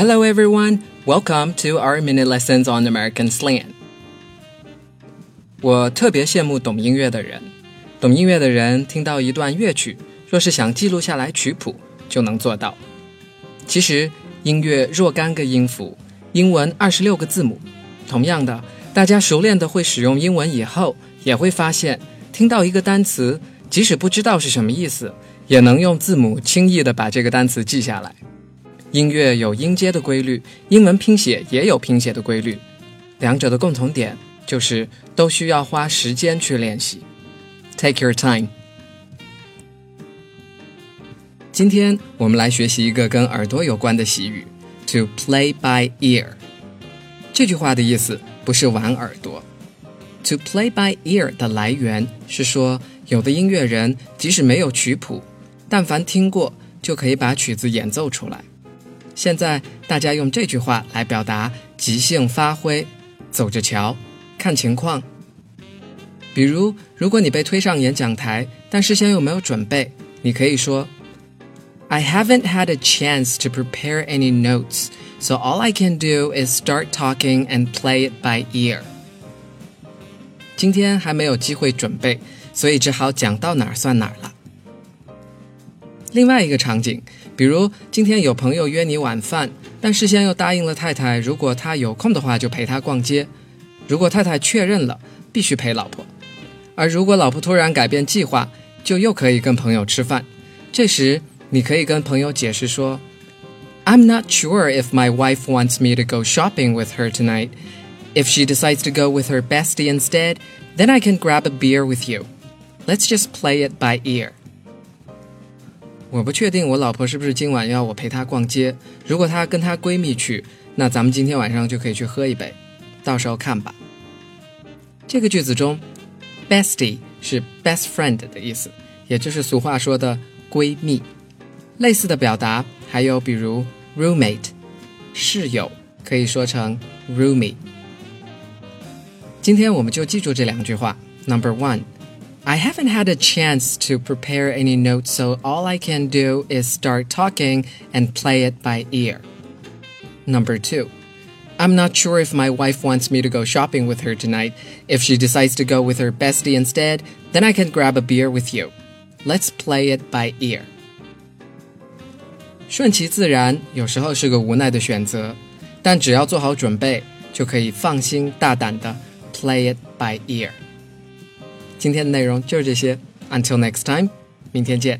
Hello, everyone. Welcome to our mini lessons on American slang. 我特别羡慕懂音乐的人。懂音乐的人听到一段乐曲，若是想记录下来曲谱，就能做到。其实，音乐若干个音符，英文二十六个字母。同样的，大家熟练的会使用英文以后，也会发现，听到一个单词，即使不知道是什么意思，也能用字母轻易的把这个单词记下来。音乐有音阶的规律，英文拼写也有拼写的规律，两者的共同点就是都需要花时间去练习。Take your time。今天我们来学习一个跟耳朵有关的习语，to play by ear。这句话的意思不是玩耳朵。To play by ear 的来源是说，有的音乐人即使没有曲谱，但凡听过就可以把曲子演奏出来。现在大家用这句话来表达即兴发挥，走着瞧，看情况。比如，如果你被推上演讲台，但事先又没有准备，你可以说：“I haven't had a chance to prepare any notes, so all I can do is start talking and play it by ear。”今天还没有机会准备，所以只好讲到哪儿算哪儿了。另外一个场景，比如今天有朋友约你晚饭，但事先又答应了太太，如果他有空的话就陪他逛街。如果太太确认了，必须陪老婆。而如果老婆突然改变计划，就又可以跟朋友吃饭。这时，你可以跟朋友解释说：“I'm not sure if my wife wants me to go shopping with her tonight. If she decides to go with her bestie instead, then I can grab a beer with you. Let's just play it by ear.” 我不确定我老婆是不是今晚要我陪她逛街。如果她跟她闺蜜去，那咱们今天晚上就可以去喝一杯，到时候看吧。这个句子中。Bestie 是 best friend 的意思，也就是俗话说的闺蜜。类似的表达还有比如 roommate 室友，可以说成 roomie。今天我们就记住这两句话。Number one, I haven't had a chance to prepare any notes, so all I can do is start talking and play it by ear. Number two. I'm not sure if my wife wants me to go shopping with her tonight. If she decides to go with her bestie instead, then I can grab a beer with you. Let's play it by ear. 顺其自然有时候是个无奈的选择，但只要做好准备，就可以放心大胆的 play it by ear。 今天的内容就是这些，Until next time，明天见。